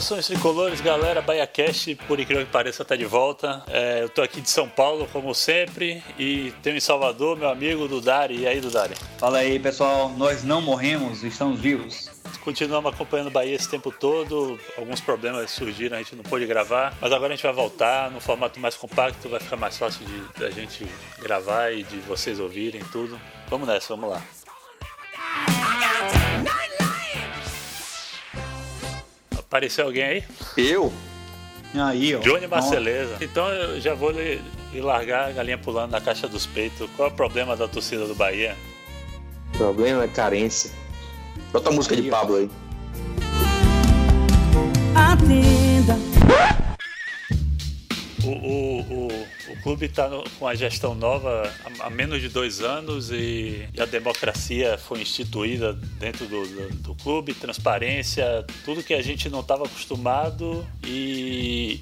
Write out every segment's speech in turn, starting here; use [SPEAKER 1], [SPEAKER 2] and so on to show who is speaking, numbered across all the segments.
[SPEAKER 1] Saudações tricolores, galera. BaiaCast, por incrível que pareça, tá de volta. É, eu tô aqui de São Paulo, como sempre, e tenho em Salvador meu amigo Dudari. E aí, Dudari?
[SPEAKER 2] Fala aí, pessoal. Nós não morremos, estamos vivos.
[SPEAKER 1] Continuamos acompanhando o Bahia esse tempo todo. Alguns problemas surgiram, a gente não pôde gravar. Mas agora a gente vai voltar no formato mais compacto, vai ficar mais fácil de a gente gravar e de vocês ouvirem tudo. Vamos nessa, vamos lá. Apareceu alguém aí?
[SPEAKER 3] Eu?
[SPEAKER 2] Aí, ó.
[SPEAKER 1] Johnny Marceleza. Então eu já vou lhe, lhe largar a galinha pulando na caixa dos peitos. Qual é o problema da torcida do Bahia?
[SPEAKER 3] O problema é carência. Bota a música de Pablo aí.
[SPEAKER 4] Atenda.
[SPEAKER 1] O, o, o, o clube está com a gestão nova há, menos de dois anos e, e a democracia foi instituída dentro do, do, do clube, transparência, tudo que a gente não estava acostumado e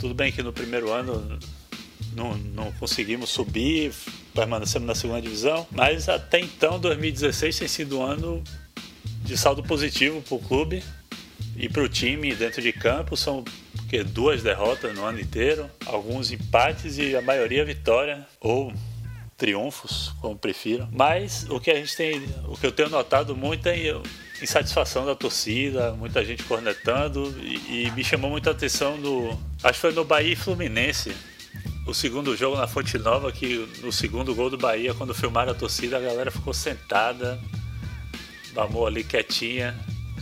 [SPEAKER 1] tudo bem que no primeiro ano não, não conseguimos subir, permanecemos na segunda divisão, mas até então 2016 tem sido um ano de saldo positivo para o clube e para o time dentro de campo. São porque duas derrotas no ano inteiro, alguns empates e a maioria vitória ou triunfos, como prefiro. Mas o que a gente tem, o que eu tenho notado muito é insatisfação da torcida, muita gente cornetando e, e me chamou muita atenção no, acho que foi no Bahia e Fluminense. O segundo jogo na Fonte Nova, que no segundo gol do Bahia, quando filmaram a torcida, a galera ficou sentada, amor ali quietinha,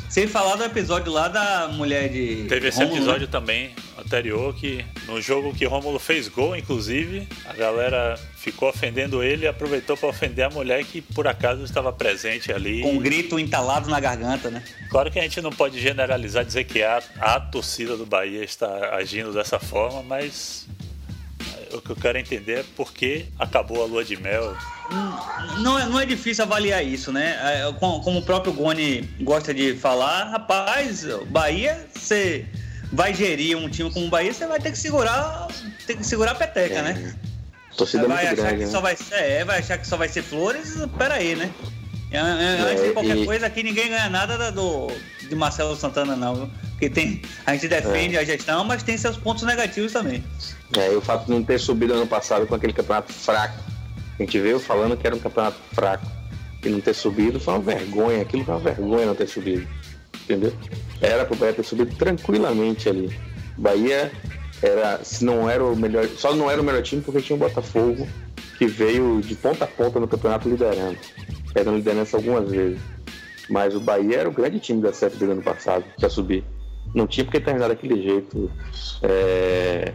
[SPEAKER 2] Sem falar do episódio lá da mulher de.
[SPEAKER 1] Teve esse
[SPEAKER 2] Rômulo,
[SPEAKER 1] episódio
[SPEAKER 2] né?
[SPEAKER 1] também anterior que no jogo que Rômulo fez gol, inclusive, a galera ficou ofendendo ele e aproveitou para ofender a mulher que por acaso estava presente ali.
[SPEAKER 2] Com um grito entalado na garganta, né?
[SPEAKER 1] Claro que a gente não pode generalizar dizer que a, a torcida do Bahia está agindo dessa forma, mas o que eu quero entender é por que acabou a lua de mel.
[SPEAKER 2] Não é, não é difícil avaliar isso, né? É, com- Como o próprio Goni gosta de falar, rapaz, Bahia, você vai gerir um time como o Bahia, você vai ter que segurar, ter que segurar a peteca, né?
[SPEAKER 3] A torcida é
[SPEAKER 2] vai achar
[SPEAKER 3] grande,
[SPEAKER 2] que
[SPEAKER 3] né?
[SPEAKER 2] só vai ser, é, vai achar que só vai ser flores, pera aí, né? É, é, Antes de
[SPEAKER 3] É,
[SPEAKER 2] qualquer
[SPEAKER 3] e-
[SPEAKER 2] coisa, aqui ninguém ganha nada da- do, de Marcelo Santana, não. Porque tem, a gente defende
[SPEAKER 3] É.
[SPEAKER 2] a gestão, mas tem seus pontos negativos também.
[SPEAKER 3] É, e o fato de não ter subido ano passado com aquele campeonato fraco. A gente veio falando que era um campeonato fraco. E não ter subido foi uma vergonha. Aquilo foi uma vergonha não ter subido. Entendeu? Era pro Bahia ter subido tranquilamente ali. Bahia era, se não era o melhor. Só não era o melhor time porque tinha o Botafogo, que veio de ponta a ponta no campeonato liderando. Pegando liderança algumas vezes. Mas o Bahia era o grande time da Série do ano passado para subir. Não tinha porque terminar daquele jeito. é,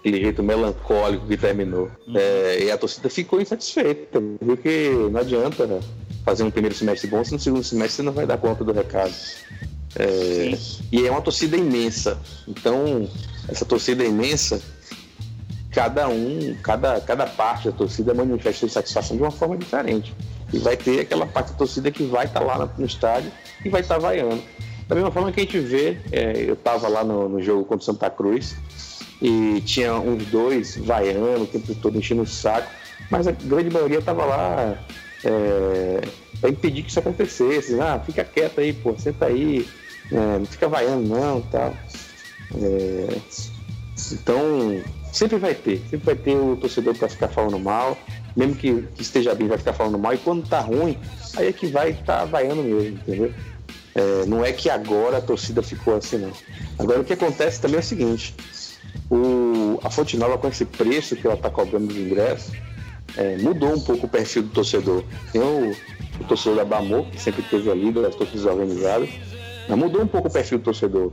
[SPEAKER 3] aquele jeito melancólico que terminou. É, e a torcida ficou insatisfeita. Viu que não adianta fazer um primeiro semestre bom se no segundo semestre você não vai dar conta do recado. É, e é uma torcida imensa. Então, essa torcida imensa, cada um, cada, cada parte da torcida manifesta insatisfação de uma forma diferente. E vai ter aquela parte da torcida que vai estar lá no, estádio e vai estar vaiando. Da mesma forma que a gente vê, é, eu estava lá no, no jogo contra o Santa Cruz e tinha uns dois vaiando o tempo todo, enchendo o saco, mas a grande maioria estava lá é, para impedir que isso acontecesse. Ah, fica quieto aí, pô, senta aí, é, não fica vaiando não tal. É, então, sempre vai ter, sempre vai ter o torcedor para ficar falando mal, mesmo que, que esteja bem, vai ficar falando mal, e quando tá ruim, aí é que vai estar vaiando mesmo, entendeu? É, não é que agora a torcida ficou assim, não. Agora o que acontece também é o seguinte: o, a Fonte Nova, com esse preço que ela está cobrando de ingresso, é, mudou um pouco o perfil do torcedor. Tem o, o torcedor da Bamor, que sempre teve ali, das torcidas organizadas, mas mudou um pouco o perfil do torcedor.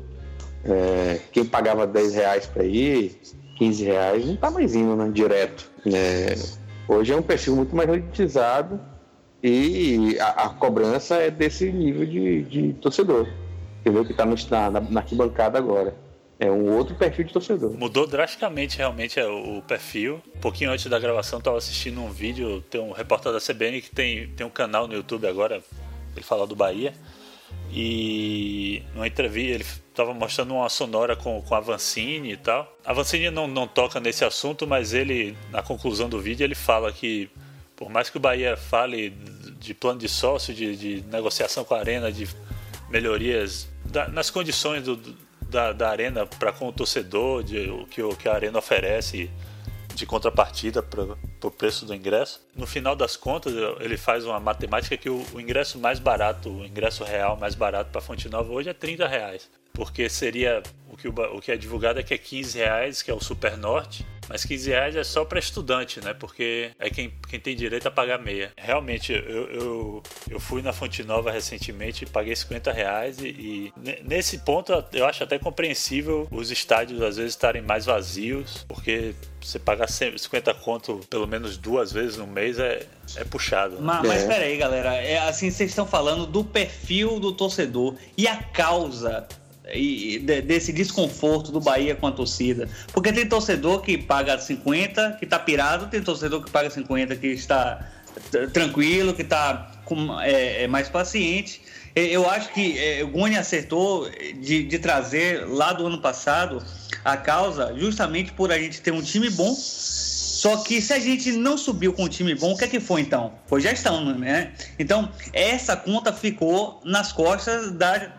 [SPEAKER 3] É, quem pagava 10 reais para ir, 15 reais, não está mais indo né, direto. É, hoje é um perfil muito mais elitizado e a, a cobrança é desse nível de, de torcedor, entendeu? Que está na, na arquibancada agora. É um outro perfil de torcedor.
[SPEAKER 1] Mudou drasticamente realmente é, o perfil. Um pouquinho antes da gravação, estava assistindo um vídeo, tem um repórter da CBN que tem, tem um canal no YouTube agora, ele fala do Bahia. E numa entrevista ele estava mostrando uma sonora com, com a Vancini e tal. A Vancini não, não toca nesse assunto, mas ele, na conclusão do vídeo, ele fala que por mais que o Bahia fale de plano de sócio, de, de negociação com a Arena, de melhorias da, nas condições do, da, da arena para com o torcedor, de, o, que, o que a arena oferece de contrapartida para o preço do ingresso. No final das contas, ele faz uma matemática que o, o ingresso mais barato, o ingresso real mais barato para Fonte Nova hoje é 30 reais. Porque seria o que, o, o que é divulgado é que é 15 reais, que é o Super Norte, mas 15 reais é só para estudante, né? Porque é quem, quem tem direito a pagar meia. Realmente, eu, eu, eu fui na Fonte Nova recentemente e paguei 50 reais e, e, nesse ponto eu acho até compreensível os estádios às vezes estarem mais vazios, porque você pagar 50 conto pelo menos duas vezes no mês é, é puxado. Né?
[SPEAKER 2] Mas, mas é. peraí, galera. É, assim, vocês estão falando do perfil do torcedor e a causa e desse desconforto do Bahia com a torcida. Porque tem torcedor que paga 50, que está pirado, tem torcedor que paga 50 que está tranquilo, que está é, é, mais paciente. Eu acho que é, o Goni acertou de, de trazer lá do ano passado a causa justamente por a gente ter um time bom. Só que se a gente não subiu com um time bom, o que é que foi então? Foi gestão, né? Então, essa conta ficou nas costas da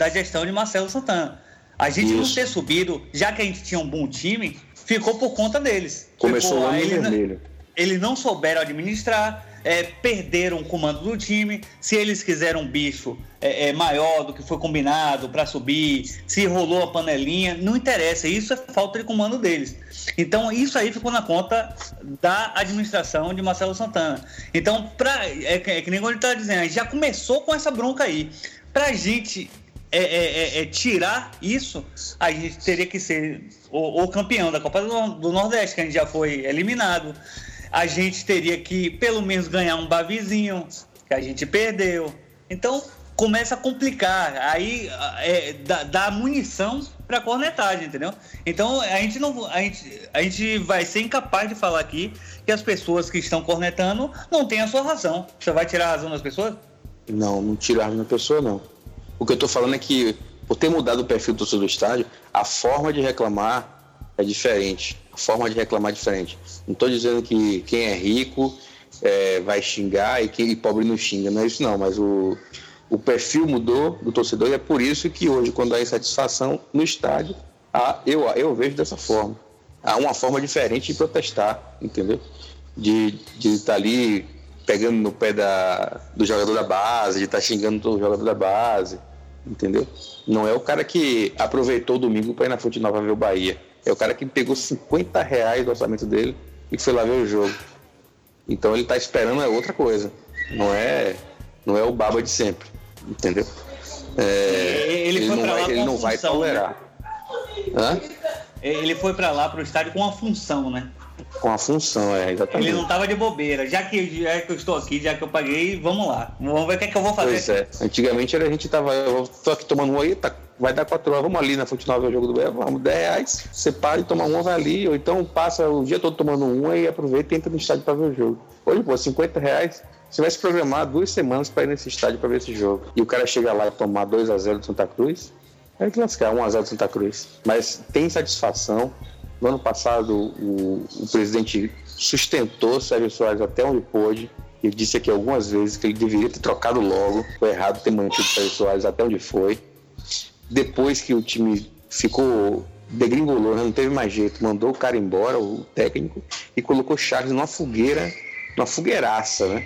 [SPEAKER 2] da gestão de Marcelo Santana. A gente Isso. não ter subido, já que a gente tinha um bom time, ficou por conta deles.
[SPEAKER 3] Começou ficou, lá no
[SPEAKER 2] vermelho. Eles não souberam administrar, é, perderam o comando do time. Se eles quiseram um bicho é, é, maior do que foi combinado para subir, se rolou a panelinha, não interessa. Isso é falta de comando deles. Então, isso aí ficou na conta da administração de Marcelo Santana. Então, pra, é, é que nem ele está dizendo, já começou com essa bronca aí. Para a gente é, é, é, é, tirar isso, a gente teria que ser o, o campeão da Copa do, Nordeste, que a gente já foi eliminado. A gente teria que, pelo menos, ganhar um bavizinho, que a gente perdeu. Então, começa a complicar. Aí é, dá, dá munição para cornetagem, entendeu? Então, a gente, não, a, gente, a gente vai ser incapaz de falar aqui que as pessoas que estão cornetando não têm a sua razão. Você vai tirar a razão das pessoas?
[SPEAKER 3] Não, não tirar a razão da pessoa, não. O que eu estou falando é que, por ter mudado o perfil do torcedor do estádio, a forma de reclamar é diferente. A forma de reclamar é diferente. Não estou dizendo que quem é rico é, vai xingar e quem pobre não xinga, não é isso não, mas o, o perfil mudou do torcedor e é por isso que hoje, quando há insatisfação no estádio, há, eu, eu vejo dessa forma. Há uma forma diferente de protestar, entendeu? De estar tá ali pegando no pé da, do jogador da base, de estar tá xingando o jogador da base entendeu? Não é o cara que aproveitou o domingo para ir na Fonte Nova ver o Bahia. É o cara que pegou 50 reais do orçamento dele e foi lá ver o jogo. Então ele está esperando é outra coisa. Não é, não é o baba de sempre, entendeu?
[SPEAKER 2] É, ele, ele, não, vai,
[SPEAKER 3] ele não vai
[SPEAKER 2] função,
[SPEAKER 3] tolerar.
[SPEAKER 2] Né? Ele foi para lá para o estádio com uma função, né?
[SPEAKER 3] Com a função, é, exatamente.
[SPEAKER 2] Ele não tava de bobeira. Já que, já que eu estou aqui, já que eu paguei, vamos lá. Vamos ver o que é que eu vou fazer.
[SPEAKER 3] Pois é. Antigamente a gente tava, eu tô aqui tomando um aí, tá, vai dar quatro horas, vamos ali na Fonte Nova ver o jogo do Bahia, vamos, 10 reais, você para e toma um, vai ali, ou então passa o dia todo tomando um aí aproveita e entra no estádio para ver o jogo. Hoje, pô, 50 reais, você vai se programar duas semanas para ir nesse estádio para ver esse jogo. E o cara chega lá e tomar 2 a 0 do Santa Cruz, é que lascar, 1 a 0 do Santa Cruz. Mas tem satisfação, no ano passado, o, o presidente sustentou Sérgio Soares até onde pôde. Ele disse aqui algumas vezes que ele deveria ter trocado logo. Foi errado ter mantido Sérgio Soares até onde foi. Depois que o time ficou degringolou, não teve mais jeito, mandou o cara embora, o técnico, e colocou Charles numa fogueira, numa fogueiraça, né?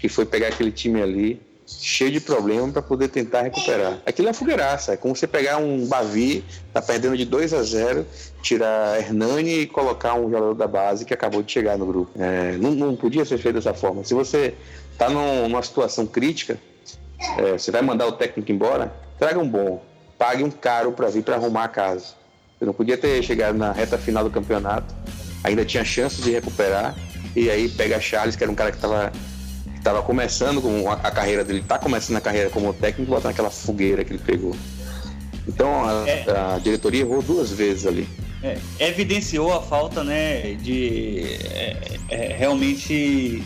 [SPEAKER 3] Que foi pegar aquele time ali cheio de problemas para poder tentar recuperar. Aquilo é fogueiraça, é como você pegar um Bavi, tá perdendo de 2 a 0, tirar Hernani e colocar um jogador da base que acabou de chegar no grupo. É, não, não, podia ser feito dessa forma. Se você tá num, numa situação crítica, é, você vai mandar o técnico embora, traga um bom, pague um caro para vir para arrumar a casa. Você não podia ter chegado na reta final do campeonato, ainda tinha chance de recuperar, e aí pega Charles, que era um cara que estava estava começando com a, carreira dele, está começando a carreira como técnico, botar naquela fogueira que ele pegou. Então a, é, a diretoria errou duas vezes ali.
[SPEAKER 2] É, evidenciou a falta, né, de é, é realmente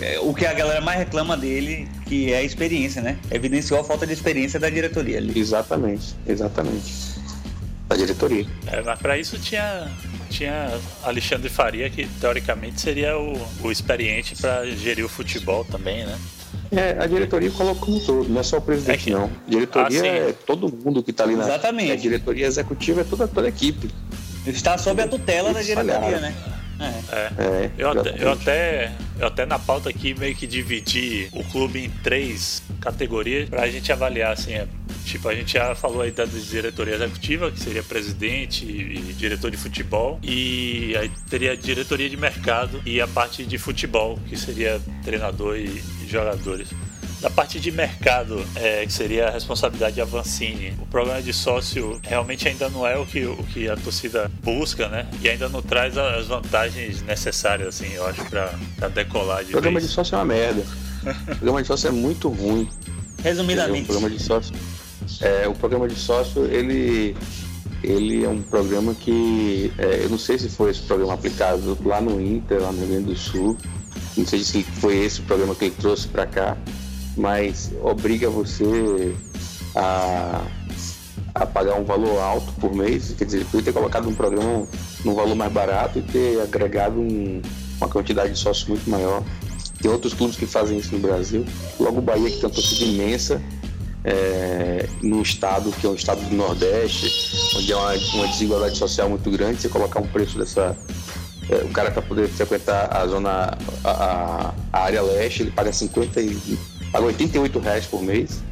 [SPEAKER 2] é, o que a galera mais reclama dele, que é a experiência, né? Evidenciou a falta de experiência da diretoria ali.
[SPEAKER 3] Exatamente, exatamente. Da diretoria.
[SPEAKER 1] É, mas para isso tinha tinha Alexandre Faria, que teoricamente seria o, o experiente para gerir o futebol também, né?
[SPEAKER 3] É, a diretoria coloca como todo, não é só o presidente, é que... não. A diretoria ah, é todo mundo que está ali na.
[SPEAKER 2] Exatamente. A
[SPEAKER 3] diretoria executiva é toda, toda a equipe.
[SPEAKER 2] Está sob a tutela da diretoria, né?
[SPEAKER 1] É. é. eu, até, eu, até, eu até na pauta aqui meio que dividi o clube em três categorias para a gente avaliar assim. É, tipo, a gente já falou aí da diretoria executiva, que seria presidente e diretor de futebol, e aí teria a diretoria de mercado e a parte de futebol, que seria treinador e jogadores. Da parte de mercado, é, que seria a responsabilidade de Avancini, o programa de sócio realmente ainda não é o que, o que a torcida busca, né? E ainda não traz as vantagens necessárias, assim, eu acho, para decolar de
[SPEAKER 3] O programa
[SPEAKER 1] vez.
[SPEAKER 3] de sócio é uma merda. o programa de sócio é muito ruim.
[SPEAKER 2] Resumidamente.
[SPEAKER 3] O programa de sócio, é, o programa de sócio, ele ele é um programa que é, eu não sei se foi esse programa aplicado lá no Inter, lá no Rio Grande do Sul. Não sei se foi esse o programa que ele trouxe para cá, mas obriga você a, a pagar um valor alto por mês. Quer dizer, podia ter colocado um programa num valor mais barato e ter agregado um, uma quantidade de sócios muito maior. Tem outros clubes que fazem isso no Brasil. Logo o Bahia, que tem uma torcida imensa, é, estado que é um estado do Nordeste, onde há uma, uma desigualdade social muito grande, você colocar um preço dessa. É, o cara para poder frequentar a zona, a, a, área leste, ele paga 50 e paga 88 reais por mês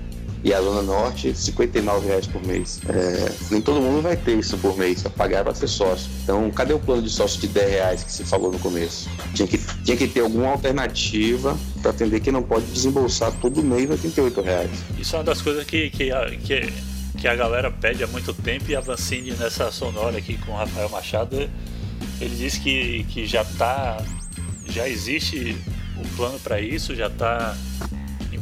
[SPEAKER 3] e a Zona Norte 59 reais por mês. É, nem todo mundo vai ter isso por mês, para pagar para ser sócio. Então, cadê o plano de sócio de 10 reais que você falou no começo? Tinha que, tinha que ter alguma alternativa para atender que não pode desembolsar todo mês 88 reais.
[SPEAKER 1] Isso é uma das coisas que, que, que, que a galera pede há muito tempo e a Vancini nessa sonora aqui com o Rafael Machado, ele disse que, que já tá já existe um plano para isso, já está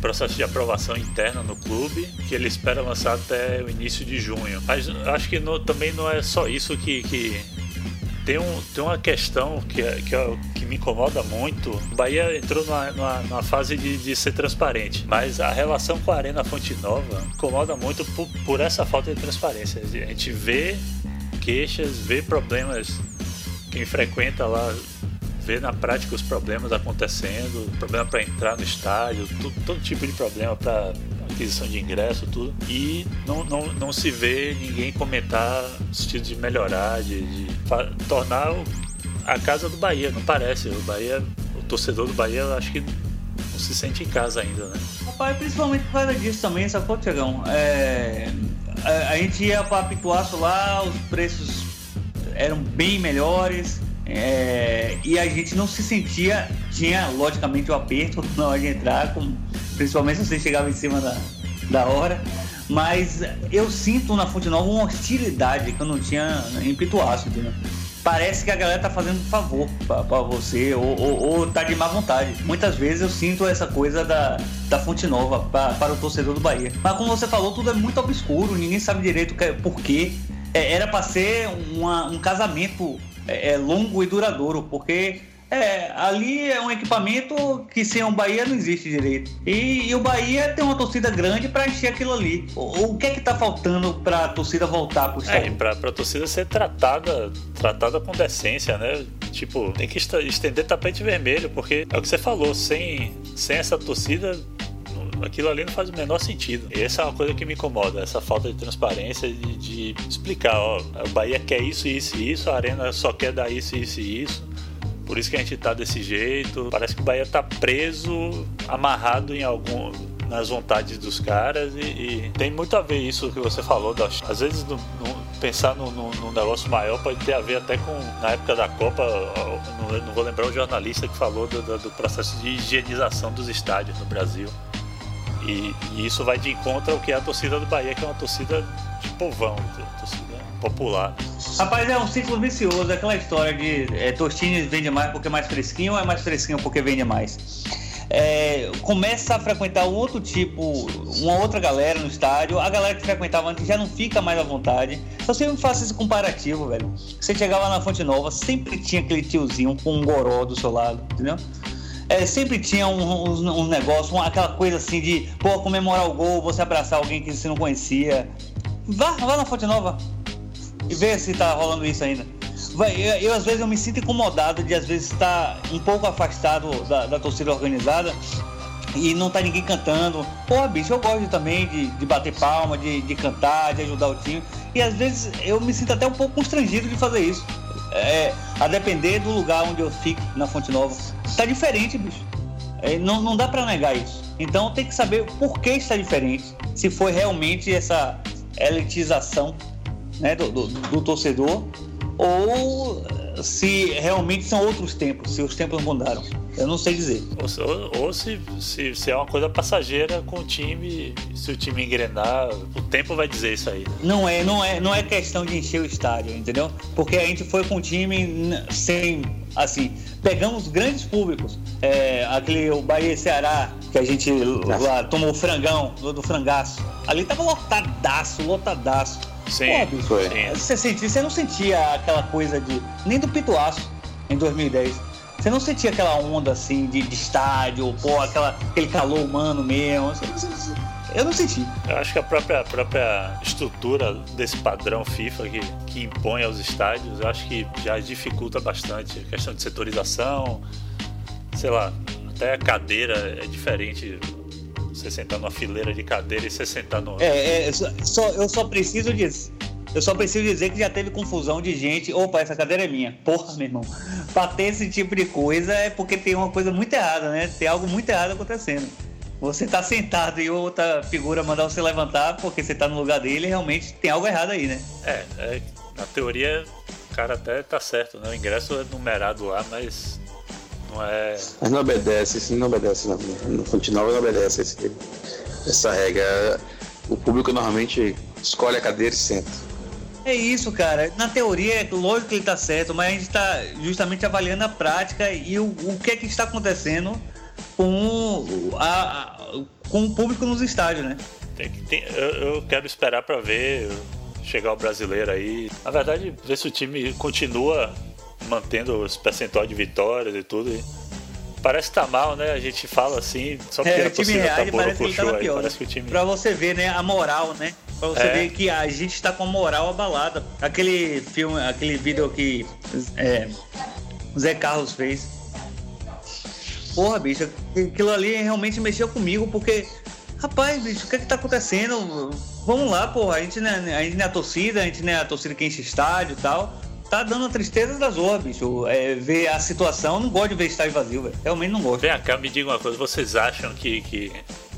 [SPEAKER 1] processo de aprovação interna no clube, que ele espera lançar até o início de junho. Mas acho que no, também não é só isso que, que tem, um, tem uma questão que, que, é que me incomoda muito. O Bahia entrou numa, numa, numa fase de, de, ser transparente, mas a relação com a Arena Fonte Nova incomoda muito por, por essa falta de transparência. A gente vê queixas, vê problemas. Quem frequenta lá vê na prática os problemas acontecendo, problema para entrar no estádio, tudo, todo tipo de problema para aquisição de ingresso, tudo. E não, não, não se vê ninguém comentar o sentido de melhorar, de, de tornar a casa do Bahia, não parece. O Bahia, o torcedor do Bahia, acho que não se sente em casa ainda, né?
[SPEAKER 2] Rapaz, principalmente por causa disso também, sacou, Tiagão? É, a, a gente ia para Pituaço lá, os preços eram bem melhores, é, e a gente não se sentia, tinha logicamente o aperto na hora de entrar, principalmente se você chegava em cima da, da hora. Mas eu sinto na Fonte Nova uma hostilidade que eu não tinha em Pituaço, entendeu? Parece que a galera tá fazendo um favor para você ou, ou, ou, tá de má vontade. Muitas vezes eu sinto essa coisa da, da Fonte Nova pra, para o torcedor do Bahia. Mas como você falou, tudo é muito obscuro, ninguém sabe direito por quê. É, era para ser uma, um casamento é, é, longo e duradouro, porque é, ali é um equipamento que sem o Bahia não existe direito. E, e o Bahia tem uma torcida grande para encher aquilo ali. O, o, que é que tá faltando para a torcida voltar pro
[SPEAKER 1] estádio? É, para a torcida ser tratada, tratada com decência, né? Tipo, tem que estender tapete vermelho, porque é o que você falou, sem, sem essa torcida aquilo ali não faz o menor sentido. E essa é uma coisa que me incomoda, essa falta de transparência de, de explicar, ó, o Bahia quer isso, isso e isso, a Arena só quer dar isso, isso e isso. Por isso que a gente tá desse jeito. Parece que o Bahia tá preso, amarrado em algum nas vontades dos caras e, e, tem muito a ver isso que você falou. Das, às vezes no, no, pensar num negócio maior pode ter a ver até com na época da Copa, não, não vou lembrar o jornalista que falou do, do, do processo de higienização dos estádios no Brasil. E, e, isso vai de encontro ao que é a torcida do Bahia, que é uma torcida de povão, torcida popular.
[SPEAKER 2] Rapaz, é um ciclo vicioso, aquela história de é, Tostines vende mais porque é mais fresquinho ou é mais fresquinho porque vende mais? É, começa a frequentar outro tipo, uma outra galera no estádio, a galera que frequentava antes já não fica mais à vontade. Eu sempre faço esse comparativo, velho. Você chegava na Fonte Nova, sempre tinha aquele tiozinho com um goró do seu lado, entendeu? É, sempre tinha um, um, um negócio, uma, aquela coisa assim de, pô, comemorar o gol, você abraçar alguém que você não conhecia. Vá, vá na Fonte Nova e vê se tá rolando isso ainda. Vai, eu, eu, às vezes eu me sinto incomodado de às vezes estar um pouco afastado da, da torcida organizada e não tá ninguém cantando. Porra, bicho, eu gosto também de, de bater palma, de, de cantar, de ajudar o time. E às vezes eu me sinto até um pouco constrangido de fazer isso. É, a depender do lugar onde eu fico na Fonte Nova. Tá diferente, bicho. É, não, não dá para negar isso. Então tem que saber por que está diferente. Se foi realmente essa elitização né, do, do, do torcedor ou se realmente são outros tempos, se os tempos mudaram. Eu não sei dizer.
[SPEAKER 1] Ou, ou se, se, se, é uma coisa passageira com o time, se o time engrenar, o tempo vai dizer isso aí.
[SPEAKER 2] Não é, não é, não é questão de encher o estádio, entendeu? Porque a gente foi com o time sem, assim, pegamos grandes públicos. É, aquele o Bahia e Ceará, que a gente lá tomou o frangão do, do frangaço. Ali tava lotadaço, lotadaço.
[SPEAKER 1] Sim, Pô,
[SPEAKER 2] foi. Você, sentia, você não sentia aquela coisa de. Nem do Pituaço em 2010. Você não sentia aquela onda assim de, de estádio, pô, aquela, aquele calor humano mesmo. Você, eu não senti.
[SPEAKER 1] Eu acho que a própria, a própria estrutura desse padrão FIFA que, que impõe aos estádios, eu acho que já dificulta bastante. A questão de setorização, sei lá, até a cadeira é diferente você sentar numa fileira de cadeira e você sentar no.
[SPEAKER 2] É, é só, eu só preciso dizer. Eu só preciso dizer que já teve confusão de gente. Opa, essa cadeira é minha. Porra, meu irmão. Pra ter esse tipo de coisa é porque tem uma coisa muito errada, né? Tem algo muito errado acontecendo. Você tá sentado e outra figura mandar você levantar porque você tá no lugar dele, realmente tem algo errado aí, né?
[SPEAKER 1] É, é na teoria o cara até tá certo, né? O ingresso é numerado lá, mas não é.
[SPEAKER 3] Mas não obedece, sim, não obedece. Não, no Fontenova não obedece esse, essa regra. O público normalmente escolhe a cadeira e senta.
[SPEAKER 2] É isso, cara. Na teoria, é lógico que ele tá certo, mas a gente está justamente avaliando a prática e o, o que é que está acontecendo com, a, a, com o público nos estádios, né?
[SPEAKER 1] Tem, tem, eu, eu quero esperar para ver chegar o brasileiro aí. Na verdade, ver se o time continua mantendo os percentuais de vitórias e tudo. E parece que tá mal, né? A gente fala assim, só porque é, a torcida tá parece que tá pior,
[SPEAKER 2] parece que o time... Pra você ver, né, a moral, né? Pra você é. ver que a gente tá com a moral abalada. Aquele filme, aquele vídeo que é, Zé Carlos fez. Porra, bicho, aquilo ali realmente mexeu comigo, porque, rapaz, bicho, o que é que tá acontecendo? Vamos lá, porra, a gente, não é, a gente não é a torcida, a gente não é a torcida que enche estádio e tal tá dando a tristeza das horas, bicho. É, ver a situação, não gosto de ver estádio vazio, velho. Realmente não gosto.
[SPEAKER 1] Vem cá, me diga uma coisa, vocês acham que, que,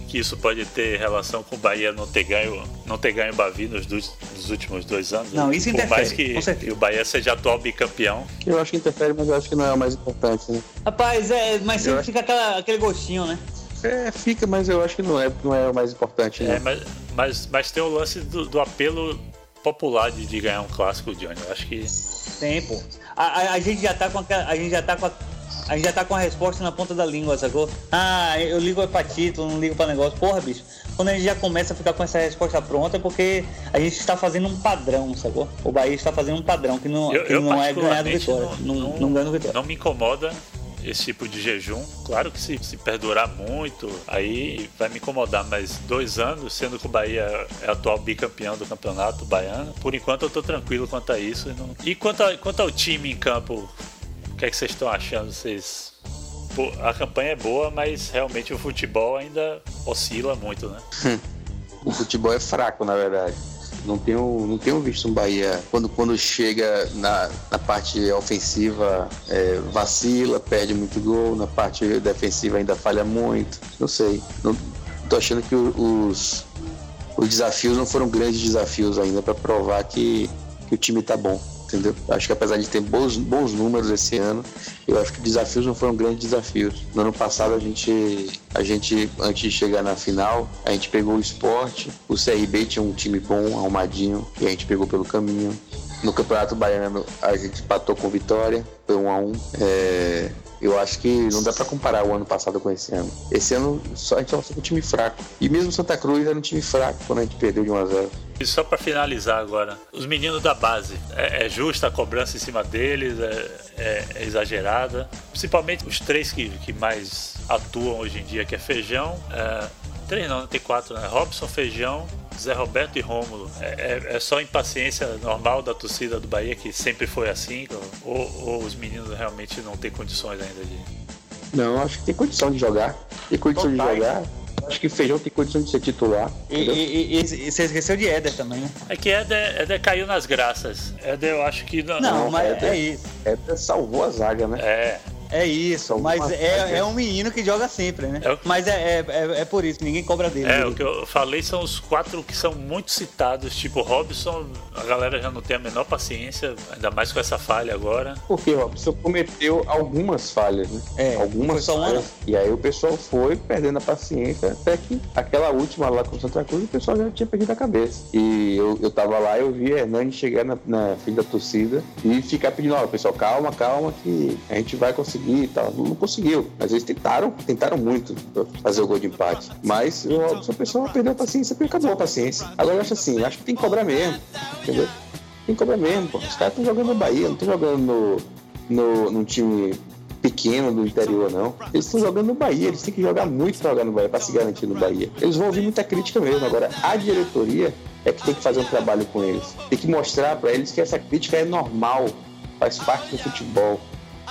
[SPEAKER 1] que isso pode ter relação com o Bahia não ter ganho, não ter ganho o Bavi nos, dos, nos últimos dois anos?
[SPEAKER 2] Não, isso
[SPEAKER 1] Por
[SPEAKER 2] interfere,
[SPEAKER 1] mais que, que, o Bahia seja atual bicampeão.
[SPEAKER 3] Eu acho que interfere, mas eu acho que não é o mais importante, né?
[SPEAKER 2] Rapaz, é, mas sempre eu fica acho... aquela, aquele gostinho, né?
[SPEAKER 3] É, fica, mas eu acho que não é, não é o mais importante. Né?
[SPEAKER 1] É, mas, mas, mas tem o lance do, do apelo popular de, de, ganhar um clássico, Johnny. Eu acho que.
[SPEAKER 2] Tem, pô. A, a, a, gente já tá com a, a gente já tá com a, a gente já tá com a resposta na ponta da língua, sacou? Ah, eu ligo pra título, não ligo pra negócio. Porra, bicho. Quando a gente já começa a ficar com essa resposta pronta é porque a gente está fazendo um padrão, sacou? O Bahia está fazendo um padrão que não,
[SPEAKER 1] eu,
[SPEAKER 2] que
[SPEAKER 1] eu
[SPEAKER 2] não é ganhar Vitória.
[SPEAKER 1] Não, não, não, não Vitória. Não me incomoda esse tipo de jejum. Claro que se, se perdurar muito, aí vai me incomodar, mas dois anos, sendo que o Bahia é atual bicampeão do campeonato baiano, por enquanto eu tô tranquilo quanto a isso. Não... E quanto, a, quanto ao time em campo, o que é que vocês estão achando? Vocês. A campanha é boa, mas realmente o futebol ainda oscila muito, né?
[SPEAKER 3] o futebol é fraco, na verdade. Não tenho, não tenho visto um Bahia quando, quando chega na, na parte ofensiva é, vacila, perde muito gol, na parte defensiva ainda falha muito. Não sei. Não, tô achando que os, os desafios não foram grandes desafios ainda para provar que, que o time tá bom entendeu? Acho que apesar de ter bons, bons números esse ano, eu acho que desafios não foram grandes desafios. No ano passado a gente, a gente antes de chegar na final, a gente pegou o esporte, o CRB tinha um time bom, arrumadinho, e a gente pegou pelo caminho. No Campeonato Baiano a gente empatou com vitória, foi um a um. É, eu acho que não dá para comparar o ano passado com esse ano. Esse ano só, a gente só um time fraco. E mesmo Santa Cruz era um time fraco quando a gente perdeu de 1 a 0
[SPEAKER 1] E só para finalizar agora, os meninos da base, é, é, justa a cobrança em cima deles? É, é, é, exagerada? Principalmente os três que, que mais atuam hoje em dia, que é Feijão, é, três não, tem quatro, né? Robson, Feijão, Zé Roberto e Rômulo. É, é, é, só impaciência normal da torcida do Bahia, que sempre foi assim? Ou, ou os meninos realmente não têm condições ainda de.
[SPEAKER 3] Não, acho que tem condição de jogar. Tem condição Total. de jogar. Acho que Feijão tem condição de ser titular.
[SPEAKER 2] E, e, e, e, você esqueceu de Éder também, né?
[SPEAKER 1] É que Éder, Éder caiu nas graças. Éder, eu acho que.
[SPEAKER 2] Não, não mas Éder, é isso.
[SPEAKER 3] Éder salvou a zaga, né?
[SPEAKER 1] É.
[SPEAKER 2] É isso, mas é, é um menino que joga sempre, né? É o... Mas é, é, é, por isso, ninguém cobra dele.
[SPEAKER 1] É, o que eu falei são os quatro que são muito citados, tipo Robson, a galera já não tem a menor paciência, ainda mais com essa falha agora.
[SPEAKER 3] Porque Robson cometeu algumas falhas, né? É, algumas falhas. E aí o pessoal foi perdendo a paciência até que aquela última lá com o Santa Cruz, o pessoal já tinha perdido a cabeça. E eu, eu tava lá, eu vi Hernani chegar na, na fila da torcida e ficar pedindo, ó, pessoal, calma, calma, que a gente vai conseguir conseguir e tal. Não conseguiu. Mas eles tentaram, tentaram muito fazer o gol de empate. Mas o Robson Pessoa perdeu a paciência porque acabou a paciência. Agora eu acho assim, acho que tem que cobrar mesmo. Entendeu? Tem que cobrar mesmo, pô. Os caras estão jogando no Bahia, não estão jogando no, no, num time pequeno do interior, não. Eles estão jogando no Bahia, eles têm que jogar muito para jogar no Bahia, para se garantir no Bahia. Eles vão ouvir muita crítica mesmo. Agora, a diretoria é que tem que fazer um trabalho com eles. Tem que mostrar para eles que essa crítica é normal, faz parte do futebol,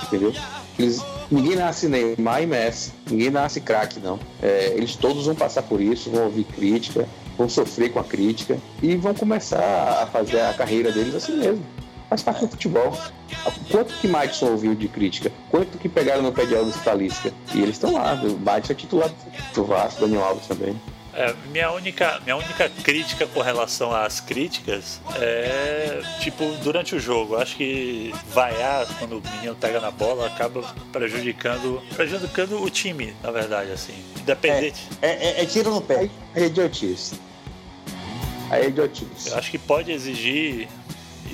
[SPEAKER 3] entendeu? Eles, ninguém nasce Neymar e Messi, ninguém nasce craque, não. É, eles todos vão passar por isso, vão ouvir crítica, vão sofrer com a crítica e vão começar a fazer a carreira deles assim mesmo. Faz parte do futebol. Quanto que Madison ouviu de crítica? Quanto que pegaram no pé de Elvis Talisca? E eles estão lá. O Madison é titular do Vasco, Daniel Alves também.
[SPEAKER 1] É, minha, única, minha única crítica com relação às críticas é, tipo, durante o jogo. Acho que vaiar quando o menino pega na bola acaba prejudicando, prejudicando o time, na verdade, assim. Independente.
[SPEAKER 2] É, é, é, é tiro no pé.
[SPEAKER 3] É idiotice. É idiotice.
[SPEAKER 1] Eu acho que pode exigir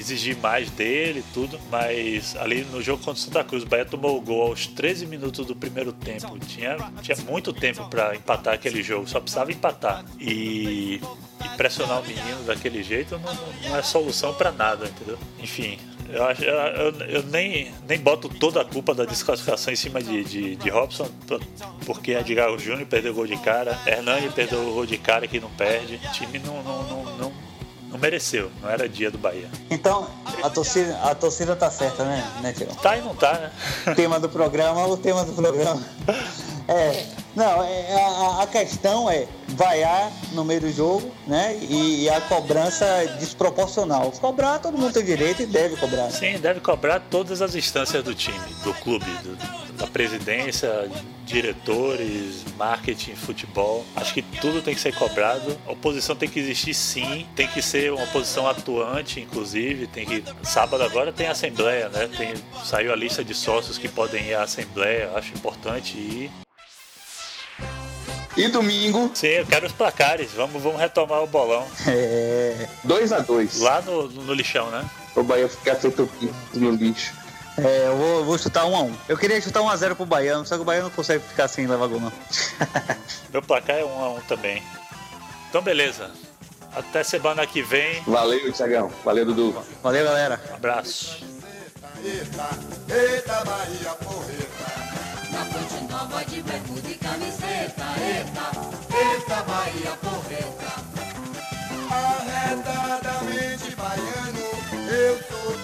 [SPEAKER 1] exigir mais dele tudo, mas ali no jogo contra o Santa Cruz, o Bahia tomou o gol aos 13 minutos do primeiro tempo. Tinha, tinha muito tempo para empatar aquele jogo, só precisava empatar. E, e pressionar o menino daquele jeito não, não é solução para nada, entendeu? Enfim, eu, acho, eu, eu, nem, nem boto toda a culpa da desclassificação em cima de, de, de Robson, porque Edgar Júnior perdeu o gol de cara, Hernani perdeu o gol de cara que não perde. O time não, não, não, não não mereceu, não era dia do Bahia.
[SPEAKER 2] Então, a torcida, a torcida tá certa, né, né?
[SPEAKER 1] Tá e não tá,
[SPEAKER 2] né? tema do programa, o tema do programa. É, não, é, a, a, questão é vaiar no meio do jogo, né? E, e, a cobrança desproporcional. Cobrar, todo mundo tem direito e deve cobrar.
[SPEAKER 1] Sim, deve cobrar todas as instâncias do time, do clube, do, da presidência, diretores, marketing, futebol. Acho que tudo tem que ser cobrado. A oposição tem que existir sim, tem que ser uma oposição atuante, inclusive. Tem que. Sábado agora tem assembleia, né? Tem... Saiu a lista de sócios que podem ir à assembleia. Acho importante ir.
[SPEAKER 3] E domingo.
[SPEAKER 1] Sim, eu quero os placares. Vamos, vamos retomar o bolão.
[SPEAKER 3] É. 2 a 2
[SPEAKER 1] Lá no, no lixão, né?
[SPEAKER 3] O Bahia ficar feito no lixo.
[SPEAKER 2] É, eu vou, vou chutar 1 um a 1 um. Eu queria chutar 1 um a 0 pro Baiano, só que o Baiano não consegue ficar sem levar gol, não.
[SPEAKER 1] Meu placar é 1 um a 1 um também. Então, beleza. Até semana que vem.
[SPEAKER 3] Valeu, Thiagão. Valeu, Dudu.
[SPEAKER 2] Valeu, galera.
[SPEAKER 1] Um abraço.
[SPEAKER 4] Eita, eita, Bahia, porreta. Eita, Ponte Nova de bermuda e camiseta. Eita, eita, Bahia porreta. Mente baiano, eu sou